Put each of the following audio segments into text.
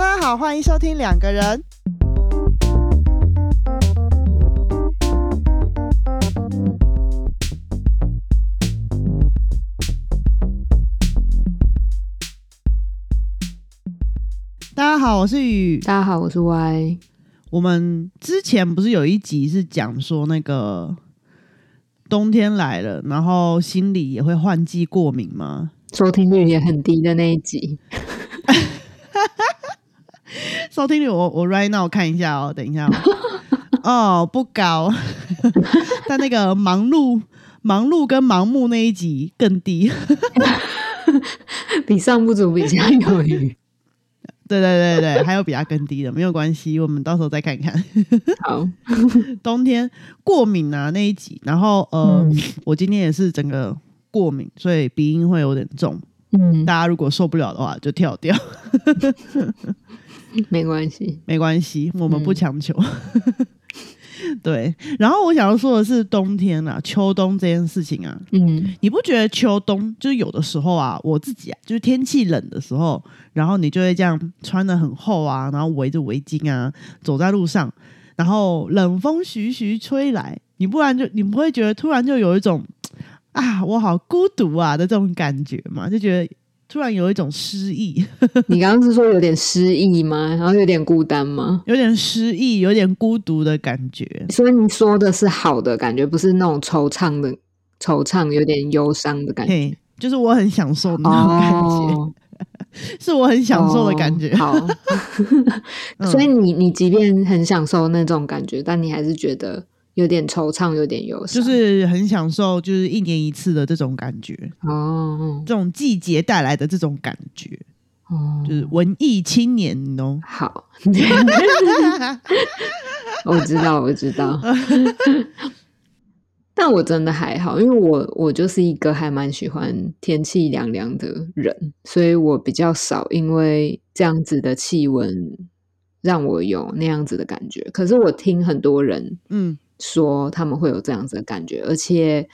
大家好，欢迎收听两个人。大家好，我是雨。大家好，我是 Y。我们之前不是有一集是讲说那个冬天来了，然后心里也会换季过敏吗？收听率也很低的那一集。收听率我我 right now 看一下哦，等一下哦，不高，但那个忙碌忙碌跟盲目那一集更低，比上不足，比下有余。对对对对，还有比它更低的，没有关系，我们到时候再看看。好，冬天过敏啊那一集，然后呃，我今天也是整个过敏，所以鼻音会有点重。嗯，大家如果受不了的话，就跳掉。没关系，没关系，我们不强求。对，然后我想要说的是，冬天啊，秋冬这件事情啊，嗯，你不觉得秋冬就是有的时候啊，我自己啊，就是天气冷的时候，然后你就会这样穿的很厚啊，然后围着围巾啊，走在路上，然后冷风徐徐吹来，你不然就你不会觉得突然就有一种 啊，我好孤独啊的这种感觉嘛，就觉得。突然有一种失意，你刚刚是说有点失意吗？然后有点孤单吗？有点失意，有点孤独的感觉。所以你说的是好的感觉，不是那种惆怅的惆怅，有点忧伤的感觉。就是我很享受那种感觉，是我很享受的感觉。好，所以你你即便很享受那种感觉，但你还是觉得。有点惆怅，有点忧伤，就是很享受，就是一年一次的这种感觉哦，这种季节带来的这种感觉哦，就是文艺青年哦。好 我知道，我知道，但我真的还好，因为我我就是一个还蛮喜欢天气凉凉的人，所以我比较少因为这样子的气温让我有那样子的感觉。可是我听很多人，嗯。说他们会有这样子的感觉，而且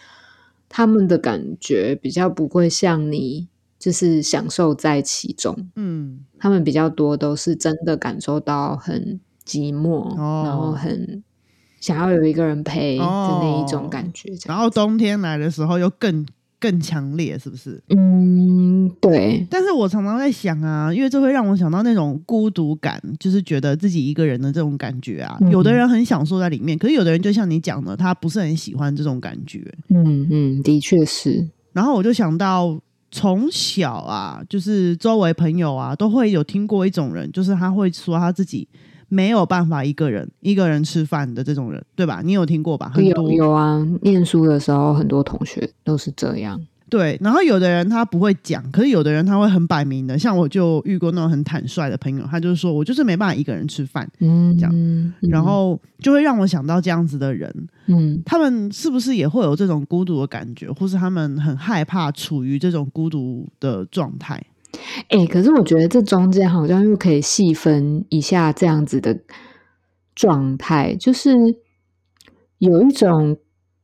他们的感觉比较不会像你，就是享受在其中。嗯，他们比较多都是真的感受到很寂寞，然后很想要有一个人陪的那一种感觉。然后冬天来的时候又更。更强烈是不是？嗯，对。但是我常常在想啊，因为这会让我想到那种孤独感，就是觉得自己一个人的这种感觉啊。有的人很享受在里面，可是有的人就像你讲的，他不是很喜欢这种感觉。嗯嗯，的确是。然后我就想到，从小啊，就是周围朋友啊，都会有听过一种人，就是他会说他自己。没有办法一个人一个人吃饭的这种人，对吧？你有听过吧？有有啊，念书的时候很多同学都是这样。对，然后有的人他不会讲，可是有的人他会很摆明的，像我就遇过那种很坦率的朋友，他就是说我就是没办法一个人吃饭，嗯，这样，然后就会让我想到这样子的人，嗯，他们是不是也会有这种孤独的感觉，或是他们很害怕处于这种孤独的状态？哎，可是我觉得这中间好像又可以细分一下这样子的状态，就是有一种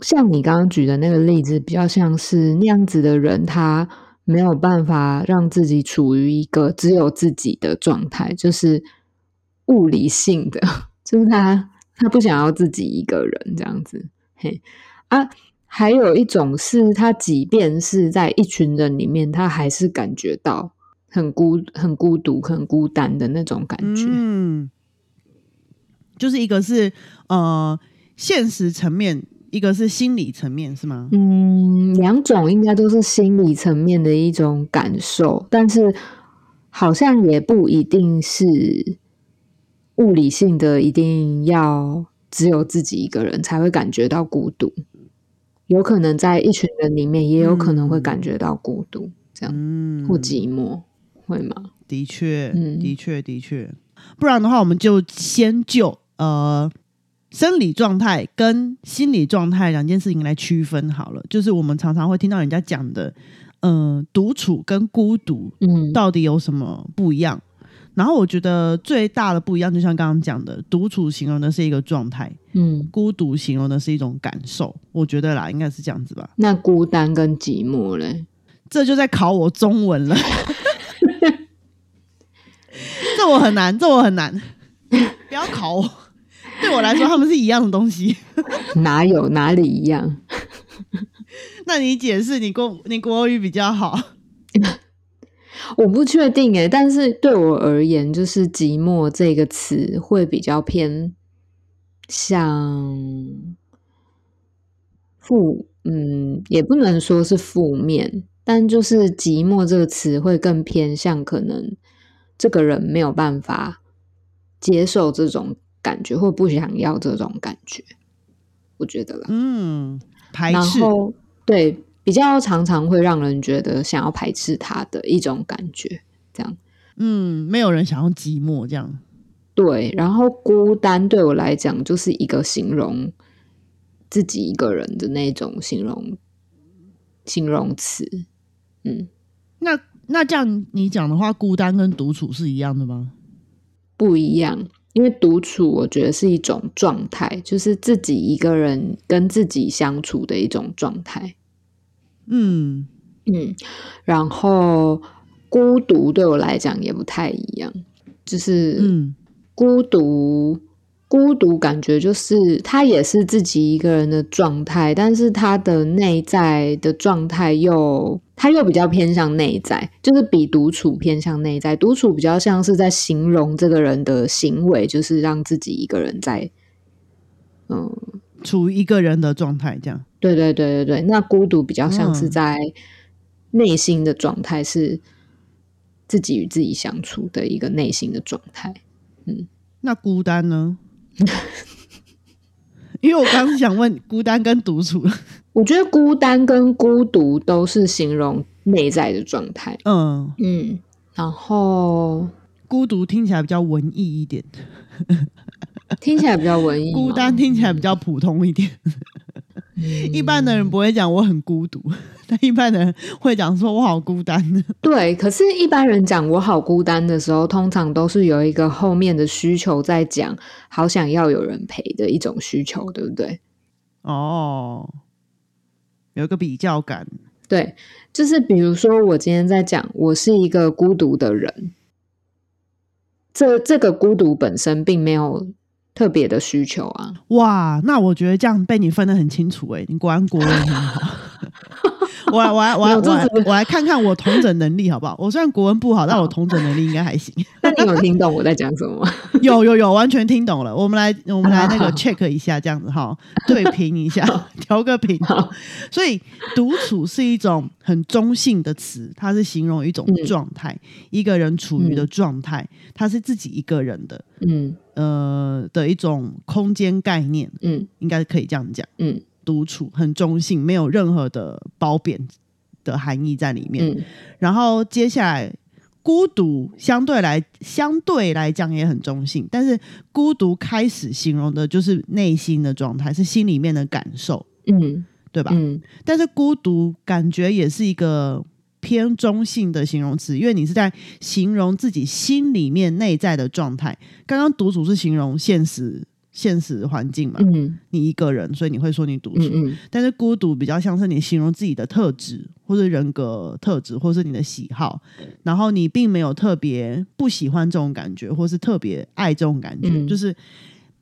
像你刚刚举的那个例子，比较像是那样子的人，他没有办法让自己处于一个只有自己的状态，就是物理性的，就是他他不想要自己一个人这样子。嘿啊，还有一种是他即便是在一群人里面，他还是感觉到。很孤、很孤独、很孤单的那种感觉。嗯，就是一个是呃现实层面，一个是心理层面，是吗？嗯，两种应该都是心理层面的一种感受，但是好像也不一定是物理性的，一定要只有自己一个人才会感觉到孤独。有可能在一群人里面，也有可能会感觉到孤独，这样或寂寞。会吗？的确，的确，的确。不然的话，我们就先就呃生理状态跟心理状态两件事情来区分好了。就是我们常常会听到人家讲的，嗯，独处跟孤独，嗯，到底有什么不一样？然后我觉得最大的不一样，就像刚刚讲的，独处形容的是一个状态，嗯，孤独形容的是一种感受。我觉得啦，应该是这样子吧。那孤单跟寂寞嘞？这就在考我中文了。这我很难，这我很难，不要考我。对我来说，他们是一样的东西。哪有哪里一样？那你解释，你国你国语比较好。我不确定诶，但是对我而言，就是“寂寞”这个词会比较偏向负，嗯，也不能说是负面，但就是“寂寞”这个词会更偏向可能这个人没有办法接受这种感觉，或不想要这种感觉，我觉得啦，嗯，排斥，对。比较常常会让人觉得想要排斥他的一种感觉，这样，嗯，没有人想要寂寞这样，对。然后孤单对我来讲就是一个形容自己一个人的那种形容形容词，嗯。那那这样你讲的话，孤单跟独处是一样的吗？不一样，因为独处我觉得是一种状态，就是自己一个人跟自己相处的一种状态。嗯嗯，然后孤独对我来讲也不太一样，就是嗯，孤独孤独感觉就是他也是自己一个人的状态，但是他的内在的状态又他又比较偏向内在，就是比独处偏向内在。独处比较像是在形容这个人的行为，就是让自己一个人在嗯，处于一个人的状态这样。对对对对对，那孤独比较像是在内心的状态，是自己与自己相处的一个内心的状态。嗯，那孤单呢？因为我刚刚想问孤单跟独处，我觉得孤单跟孤独都是形容内在的状态。嗯嗯，然后孤独听起来比较文艺一点，听起来比较文艺，孤单听起来比较普通一点。一般的人不会讲我很孤独，但一般的人会讲说我好孤单。对，可是，一般人讲我好孤单的时候，通常都是有一个后面的需求在讲，好想要有人陪的一种需求，对不对？哦，有一个比较感。对，就是比如说，我今天在讲我是一个孤独的人，这这个孤独本身并没有。特别的需求啊！哇，那我觉得这样被你分得很清楚哎，你果然国文很好。我我我我我我来看看我同整能力好不好？我虽然国文不好，但我同整能力应该还行。那你有听懂我在讲什么吗？有有有，完全听懂了。我们来我们来那个 check 一下，这样子哈，对平一下，调个平。所以独处是一种很中性的词，它是形容一种状态，一个人处于的状态，他是自己一个人的，嗯呃的一种空间概念，嗯，应该可以这样讲，嗯。独处很中性，没有任何的褒贬的含义在里面。然后接下来，孤独相对来相对来讲也很中性，但是孤独开始形容的就是内心的状态，是心里面的感受，嗯，对吧？嗯。但是孤独感觉也是一个偏中性的形容词，因为你是在形容自己心里面内在的状态。刚刚独处是形容现实。现实环境嘛，嗯你一个人，所以你会说你独处。但是孤独比较像是你形容自己的特质，或者人格特质，或是你的喜好。然后你并没有特别不喜欢这种感觉，或是特别爱这种感觉。就是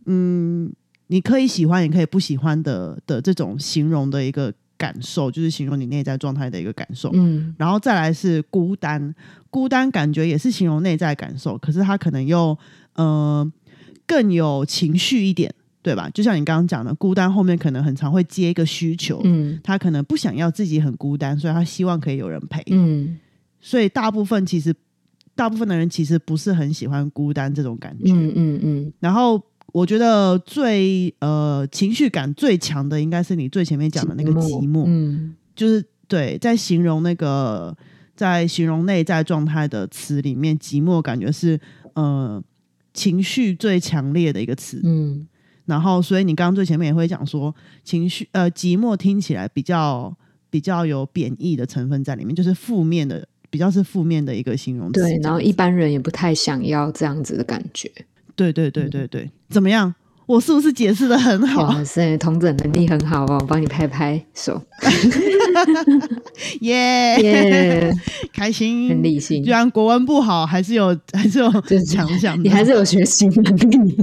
嗯，你可以喜欢，也可以不喜欢的的这种形容的一个感受，就是形容你内在状态的一个感受。嗯，然后再来是孤单，孤单感觉也是形容内在感受，可是它可能又呃。更有情绪一点，对吧？就像你刚刚讲的，孤单后面可能很常会接一个需求，嗯，他可能不想要自己很孤单，所以他希望可以有人陪，嗯，所以大部分其实大部分的人其实不是很喜欢孤单这种感觉，嗯嗯嗯。然后我觉得最呃情绪感最强的应该是你最前面讲的那个寂寞，嗯，就是对，在形容那个在形容内在状态的词里面，寂寞感觉是呃。情绪最强烈的一个词，嗯，然后所以你刚刚最前面也会讲说，情绪呃寂寞听起来比较比较有贬义的成分在里面，就是负面的，比较是负面的一个形容词。对，然后一般人也不太想要这样子的感觉。对对对对对，怎么样？我是不是解释的很好？哇塞，同整能力很好哦，我帮你拍拍手，耶，开心，很理性。虽然国文不好，还是有，还是有强项，你还是有学习能力。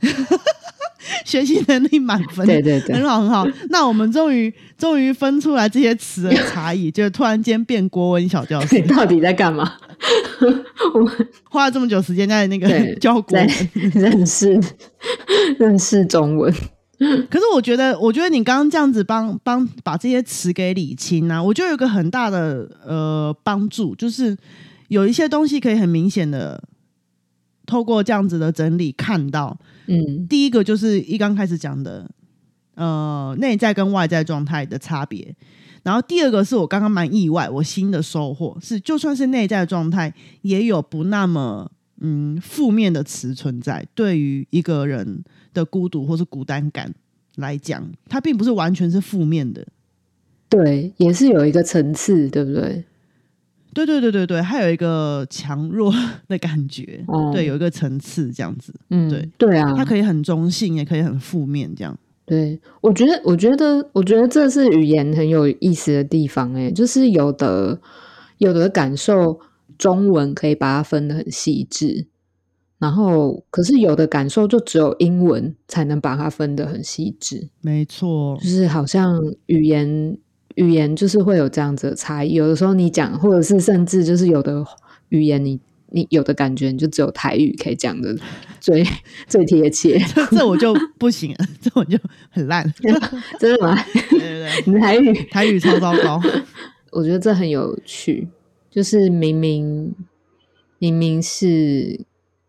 学习能力满分，对对对，很好很好。那我们终于终于分出来这些词的差异，就是突然间变国文小教师，到底在干嘛？我们花了这么久时间在那个教国文，认识认识中文。可是我觉得，我觉得你刚刚这样子帮帮把这些词给理清啊，我就有个很大的呃帮助，就是有一些东西可以很明显的透过这样子的整理看到。嗯，第一个就是一刚开始讲的，呃，内在跟外在状态的差别。然后第二个是我刚刚蛮意外，我新的收获是，就算是内在状态，也有不那么嗯负面的词存在。对于一个人的孤独或是孤单感来讲，它并不是完全是负面的。对，也是有一个层次，对不对？对对对对对，还有一个强弱 的感觉，对，有一个层次这样子，嗯，对对啊，它可以很中性，也可以很负面，这样。对，我觉得，我觉得，我觉得这是语言很有意思的地方，哎，就是有的有的感受，中文可以把它分得很细致，然后可是有的感受就只有英文才能把它分得很细致，没错，就是好像语言。语言就是会有这样子的差异，有的时候你讲，或者是甚至就是有的语言，你你有的感觉，你就只有台语可以讲的最最贴切，这我就不行，这我就很烂，真的吗？对对对，你台语台语超糟糕，我觉得这很有趣，就是明明明明是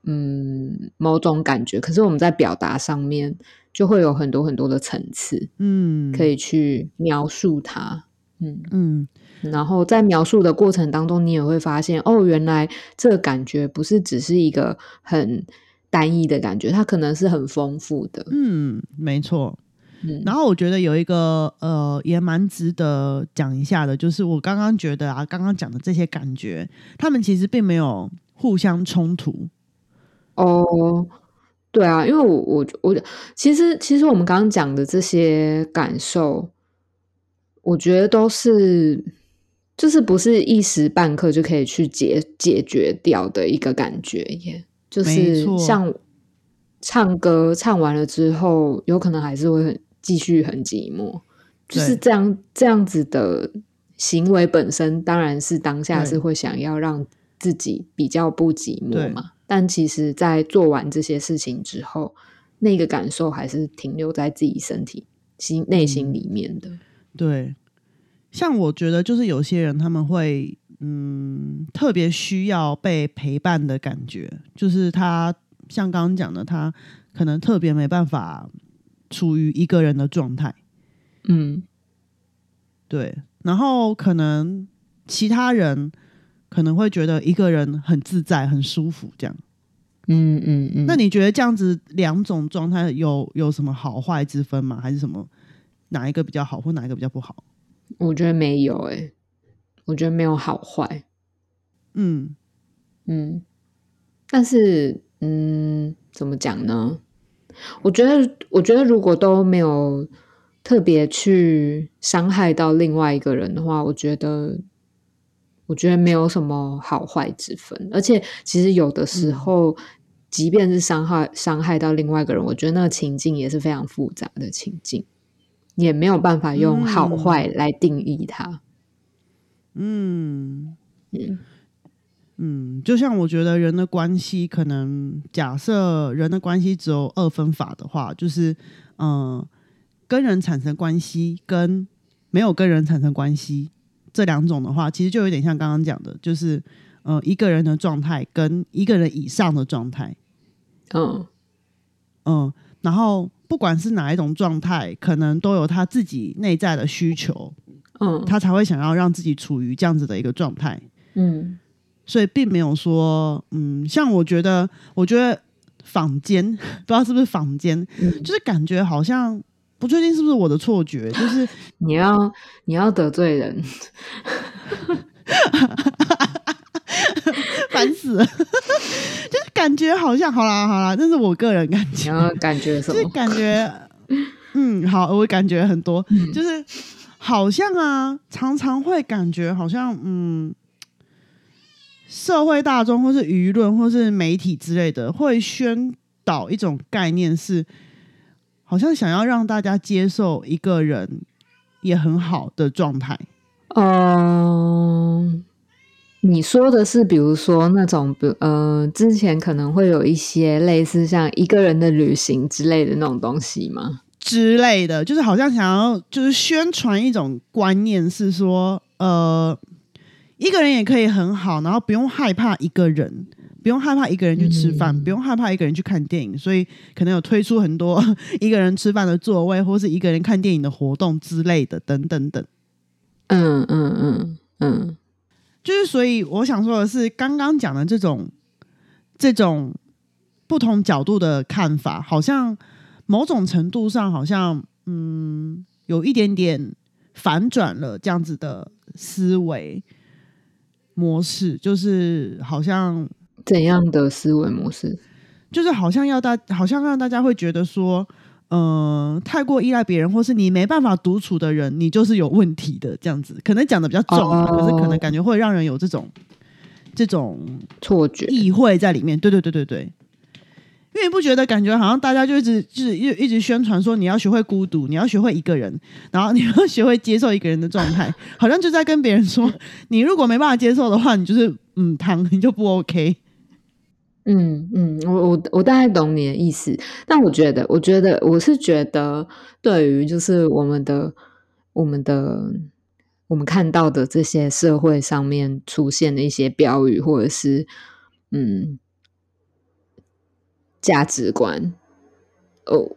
嗯某种感觉，可是我们在表达上面。就会有很多很多的层次，嗯，可以去描述它，嗯嗯，然后在描述的过程当中，你也会发现，哦，原来这个感觉不是只是一个很单一的感觉，它可能是很丰富的，嗯，没错，嗯，然后我觉得有一个呃，也蛮值得讲一下的，就是我刚刚觉得啊，刚刚讲的这些感觉，他们其实并没有互相冲突，哦。对啊，因为我我我其实其实我们刚刚讲的这些感受，我觉得都是就是不是一时半刻就可以去解解决掉的一个感觉，耶，就是像唱歌唱完了之后，有可能还是会很继续很寂寞，就是这样这样子的行为本身，当然是当下是会想要让自己比较不寂寞嘛。但其实，在做完这些事情之后，那个感受还是停留在自己身体、心、内心里面的。对，像我觉得，就是有些人他们会，嗯，特别需要被陪伴的感觉，就是他像刚刚讲的，他可能特别没办法处于一个人的状态。嗯，对，然后可能其他人。可能会觉得一个人很自在、很舒服，这样。嗯嗯嗯。那你觉得这样子两种状态有有什么好坏之分吗？还是什么哪一个比较好，或哪一个比较不好？我觉得没有诶，我觉得没有好坏。嗯嗯。但是嗯，怎么讲呢？我觉得，我觉得如果都没有特别去伤害到另外一个人的话，我觉得。我觉得没有什么好坏之分，而且其实有的时候，即便是伤害伤害到另外一个人，我觉得那个情境也是非常复杂的情境，也没有办法用好坏来定义它。嗯嗯嗯，就像我觉得人的关系，可能假设人的关系只有二分法的话，就是嗯，跟人产生关系跟没有跟人产生关系。这两种的话，其实就有点像刚刚讲的，就是呃一个人的状态跟一个人以上的状态，嗯。嗯，然后不管是哪一种状态，可能都有他自己内在的需求，嗯，他才会想要让自己处于这样子的一个状态，嗯，所以并没有说，嗯，像我觉得，我觉得坊间 不知道是不是坊间，就是感觉好像。不确定是不是我的错觉，就是你要你要得罪人，烦死了。就是感感觉好像好啦好啦，这是我个人感觉。感觉什么？就感觉，嗯，好，我感觉很多，就是好像啊，常常会感觉好像，嗯，社会大众或是舆论或是媒体之类的，会宣导一种概念，是好像想要让大家接受一个人也很好的状态。嗯。你说的是，比如说那种，比呃，之前可能会有一些类似像一个人的旅行之类的那种东西吗？之类的，就是好像想要就是宣传一种观念，是说，呃，一个人也可以很好，然后不用害怕一个人，不用害怕一个人去吃饭，不用害怕一个人去看电影，所以可能有推出很多 一个人吃饭的座位，或是一个人看电影的活动之类的，等等等。嗯嗯嗯嗯。就是，所以我想说的是，刚刚讲的这种这种不同角度的看法，好像某种程度上，好像嗯，有一点点反转了这样子的思维模式，就是好像怎样的思维模式，就是好像要大，好像让大家会觉得说。嗯，太过依赖别人，或是你没办法独处的人，你就是有问题的。这样子可能讲的比较重，可是可能感觉会让人有这种这种错觉、意会在里面。对对对对对，因为你不觉得感觉好像大家就一直就是一一直宣传说你要学会孤独，你要学会一个人，然后你要学会接受一个人的状态，好像就在跟别人说，你如果没办法接受的话，你就是嗯，躺你就不 OK。嗯嗯，我我我大概懂你的意思，但我觉得，我觉得我是觉得，对于就是我们的我们的我们看到的这些社会上面出现的一些标语，或者是嗯价值观，哦，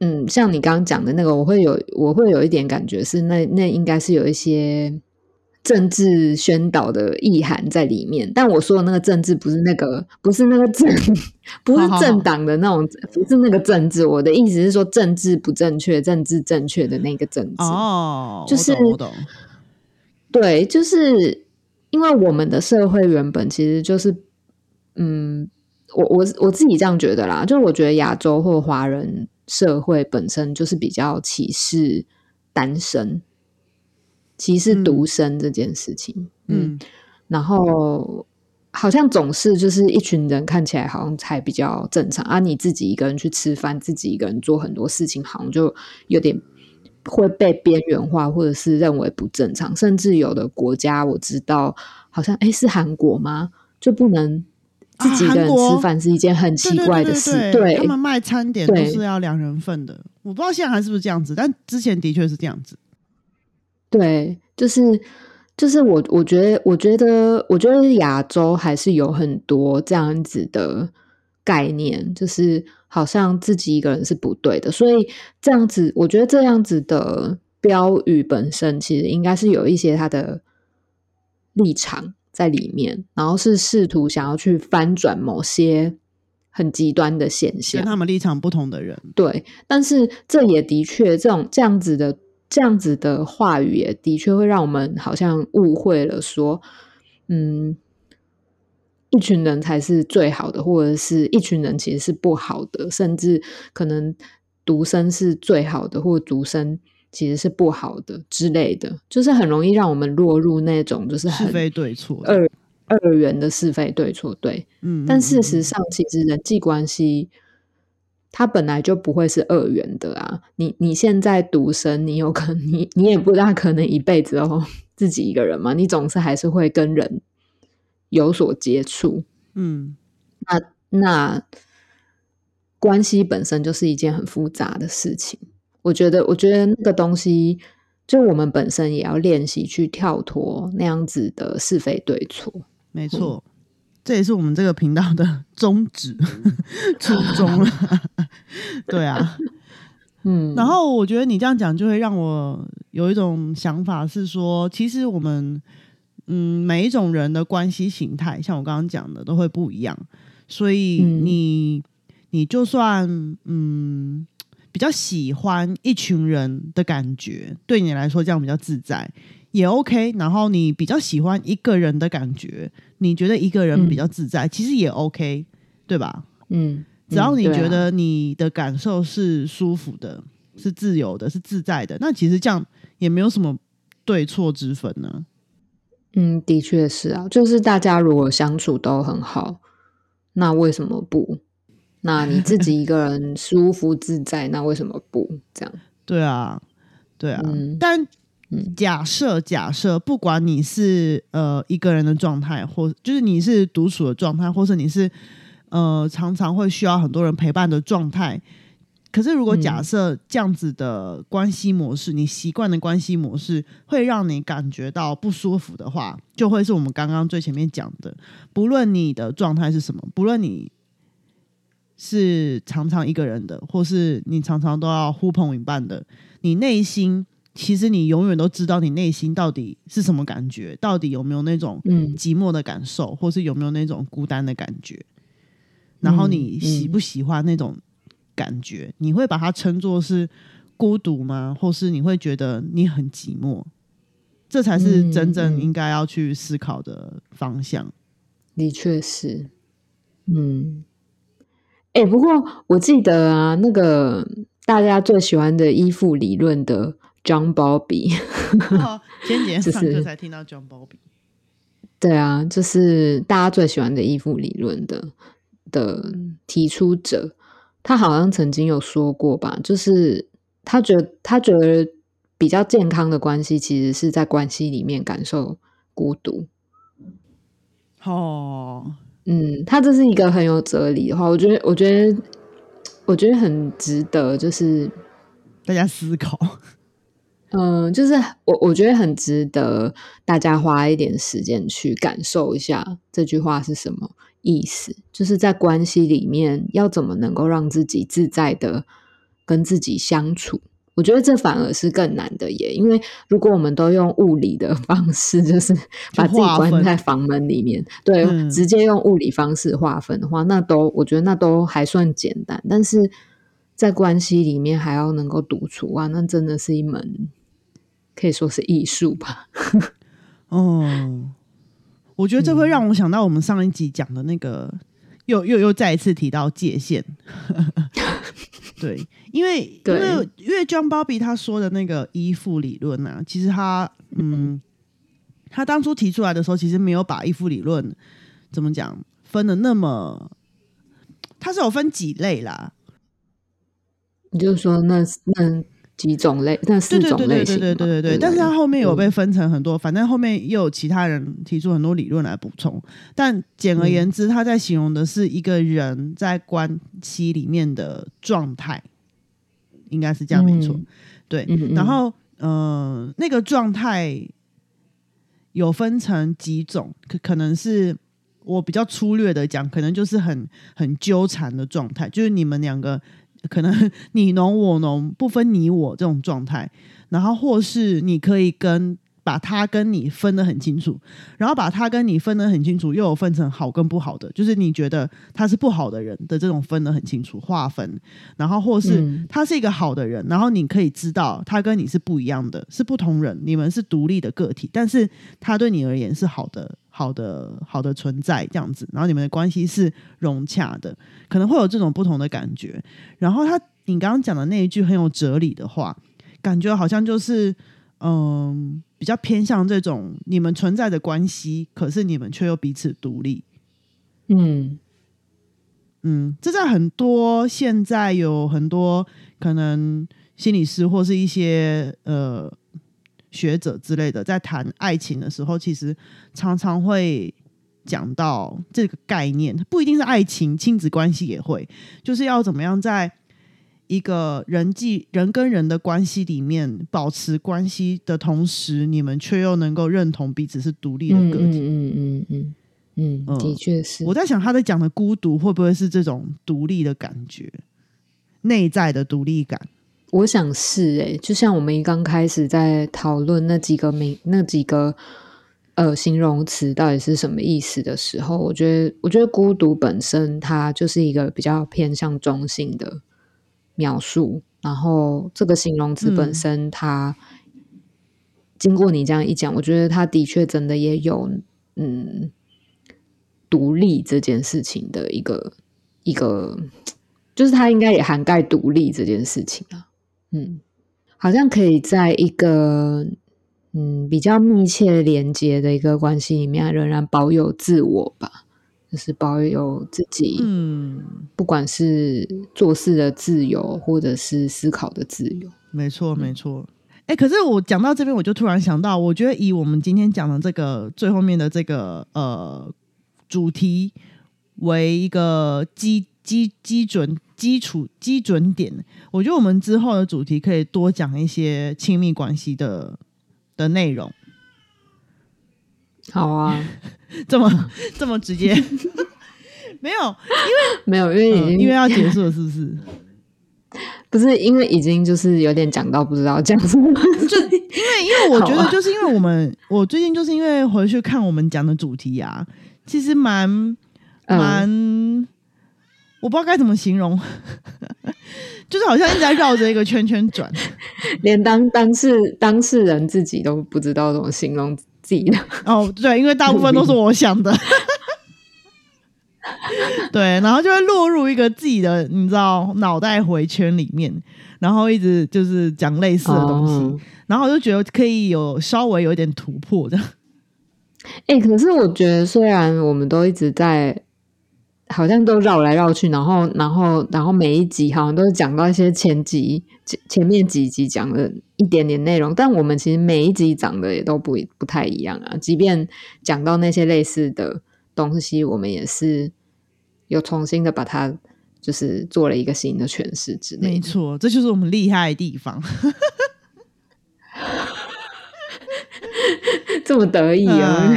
嗯，像你刚刚讲的那个，我会有我会有一点感觉是，那那应该是有一些。政治宣导的意涵在里面，但我说的那个政治不是那个，不是那个政，不是政党的那种，不是那个政治。我的意思是说，政治不正确，政治正确的那个政治。哦，就是我懂。对，就是因为我们的社会原本其实就是，嗯，我我我自己这样觉得啦，就是我觉得亚洲或华人社会本身就是比较歧视单身。歧视独生这件事情，嗯，然后好像总是就是一群人看起来好像才比较正常啊，你自己一个人去吃饭，自己一个人做很多事情，好像就有点会被边缘化，或者是认为不正常。甚至有的国家我知道，好像哎是韩国吗？就不能自己一个人吃饭是一件很奇怪的事。对，他们卖餐点都是要两人份的，我不知道现在还是不是这样子，但之前的确是这样子。对，就是就是我，我觉得，我觉得，我觉得亚洲还是有很多这样子的概念，就是好像自己一个人是不对的，所以这样子，我觉得这样子的标语本身其实应该是有一些他的立场在里面，然后是试图想要去翻转某些很极端的现象，跟他们立场不同的人，对，但是这也的确这种这样子的。这样子的话语也的确会让我们好像误会了，说，嗯，一群人才是最好的，或者是一群人其实是不好的，甚至可能独生是最好的，或独生其实是不好的之类的，就是很容易让我们落入那种就是是非对错二二元的是非对错，对，嗯，但事实上其实人际关系。它本来就不会是二元的啊！你你现在独生，你有可能 你你也不大可能一辈子哦 自己一个人嘛，你总是还是会跟人有所接触。嗯，那那关系本身就是一件很复杂的事情。我觉得，我觉得那个东西，就我们本身也要练习去跳脱那样子的是非对错。没错。这也是我们这个频道的宗旨初衷了，对啊，嗯，然后我觉得你这样讲就会让我有一种想法，是说，其实我们嗯每一种人的关系形态，像我刚刚讲的，都会不一样，所以你你就算嗯比较喜欢一群人的感觉，对你来说这样比较自在。也 OK，然后你比较喜欢一个人的感觉，你觉得一个人比较自在，其实也 OK，对对吧？嗯，只要你觉得你的感受是舒服的、是自由的、是自在的，那其实这样也没有什么对错之分呢。嗯，的确是啊，就是大家如果相处都很好，那为什么不？那你自己一个人舒服自在，那为什么不这样？对啊，对啊。但假设假设，不管你是呃一个人的状态，或就是你是独处的状态，或是你是呃常常会需要很多人陪伴的状态。可是，如果假设这样子的关系模式，你习惯的关系模式会让你感觉到不舒服的话，就会是我们刚刚最前面讲的，不论你的状态是什么，不论你是常常一个人的，或是你常常都要呼朋引伴的，你内心其实你永远都知道你内心到底是什么感觉，到底有没有那种寂寞的感受，或是有没有那种孤单的感觉，然后你喜不喜欢那种？感觉你会把它称作是孤独吗？或是你会觉得你很寂寞？这才是真正应该要去思考的方向。的确是，嗯，哎，不过我记得啊，那个大家最喜欢的依附理论的 John 前几天上课才听到 John Bowlby，对啊，就是大家最喜欢的依附理论的的提出者。他好像曾经有说过吧，就是他觉得他觉得比较健康的关系，其实是在关系里面感受孤独。哦，嗯，他这是一个很有哲理的话，我觉得，我觉得，我觉得很值得，就是大家思考。嗯，就是我我觉得很值得大家花一点时间去感受一下这句话是什么。意思就是在关系里面要怎么能够让自己自在的跟自己相处？我觉得这反而是更难的耶。因为如果我们都用物理的 方式，就是把自己关在房门里面，对，直接用物理方式划分的话，那都我觉得那都还算简单。但是在关系里面还要能够独处啊，那真的是一门可以说是艺术吧。哦。我觉得这会让我想到我们上一集讲的那个，又又又再一次提到界限。对，因为因为因为 John Bobby 他说的那个依附理论呢，其实他嗯，他当初提出来的时候，其实没有把依附理论怎么讲分的那么，他是有分几类啦。你就说那那。几种类，那四种类型，对对对对对对。但是它后面有被分成很多，反正后面又有其他人提出很多理论来补充。但简而言之，他在形容的是一个人在关系里面的状态，应该是这样没错。对，然后嗯，那个状态有分成几种，可可能是我比较粗略的讲，可能就是很很纠缠的状态，就是你们两个。可能你侬我侬不分你我这种状态，然后或是你可以跟把他跟你分得很清楚，然后把他跟你分得很清楚，又有分成好跟不好的，就是你觉得他是不好的人的这种分得很清楚划分，然后或是他是一个好的人，然后你可以知道他跟你是不一样的，是不同人，你们是独立的个体，但是他对你而言是好的。好的，好的存在这样子，然后你们的关系是融洽的，可能会有这种不同的感觉。然后他，你刚刚讲的那一句很有哲理的话，感觉好像就是，嗯，比较偏向这种你们存在的关系，可是你们却又彼此独立。嗯嗯，这在很多现在有很多可能心理师或是一些呃。学者之类的在谈爱情的时候，其实常常会讲到这个概念，不一定是爱情，亲子关系也会，就是要怎么样在一个人际人跟人的关系里面保持关系的同时，你们却又能够认同彼此是独立的个体。嗯嗯嗯嗯嗯，的确是。我在想，他在讲的孤独会不会是这种独立的感觉，内在的独立感？我想是诶，就像我们一刚开始在讨论那几个名、那几个呃形容词到底是什么意思的时候，我觉得，我觉得孤独本身它就是一个比较偏向中性的描述。然后这个形容词本身，它经过你这样一讲，我觉得它的确真的也有嗯独立这件事情的一个一个，就是它应该也涵盖独立这件事情啊。嗯，好像可以在一个嗯比较密切连接的一个关系里面，仍然保有自我吧，就是保有自己，嗯，不管是做事的自由，或者是思考的自由。没错，没错。哎，可是我讲到这边，我就突然想到，我觉得以我们今天讲的这个最后面的这个呃主题为一个基基基准基础基准点，我觉得我们之后的主题可以多讲一些亲密关系的的内容。好啊，这么这么直接？没有，因为 没有，因为已经因为要结束了，是不是？不是因为已经就是有点讲到不知道讲什么，就因为因为我觉得就是因为我们我最近就是因为回去看我们讲的主题啊，其实蛮蛮我不知道该怎么形容，就是好像一直在绕着一个圈圈转，连当当事当事人自己都不知道怎么形容自己的哦，对，因为大部分都是我想的。对，然后就会落入一个自己的你知道脑袋回圈里面，然后一直就是讲类似的东西，然后我就觉得可以有稍微有一点突破这样。哎，可是我觉得虽然我们都一直在，好像都绕来绕去，然后然后然后每一集好像都是讲到一些前集前前面几集讲的一点点内容，但我们其实每一集讲的也都不不太一样啊。即便讲到那些类似的东西，我们也是。有重新的把它，就是做了一个新的诠释之类。没错，这就是我们厉害的地方。这么得意啊！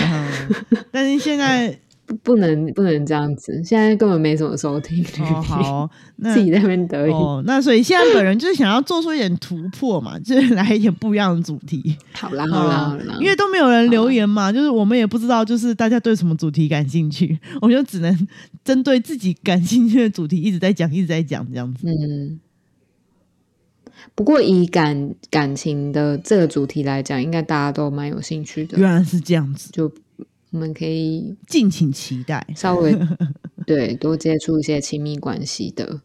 但是现在。不能不能这样子，现在根本没什么收听率。好，自己在那边得意。那所以现在本人就是想要做出一点突破嘛，就是来一点不一样的主题。好啦好啦好啦，因为都没有人留言嘛，就是我们也不知道，就是大家对什么主题感兴趣，我们就只能针对自己感兴趣的主题一直在讲，一直在讲这样子。嗯。不过以感感情的这个主题来讲，应该大家都蛮有兴趣的。原来是这样子，就。我们可以敬请期待，稍微 对多接触一些亲密关系的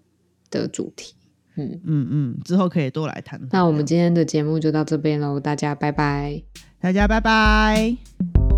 的主题。嗯嗯嗯，之后可以多来谈。那我们今天的节目就到这边喽，大家拜拜，大家拜拜。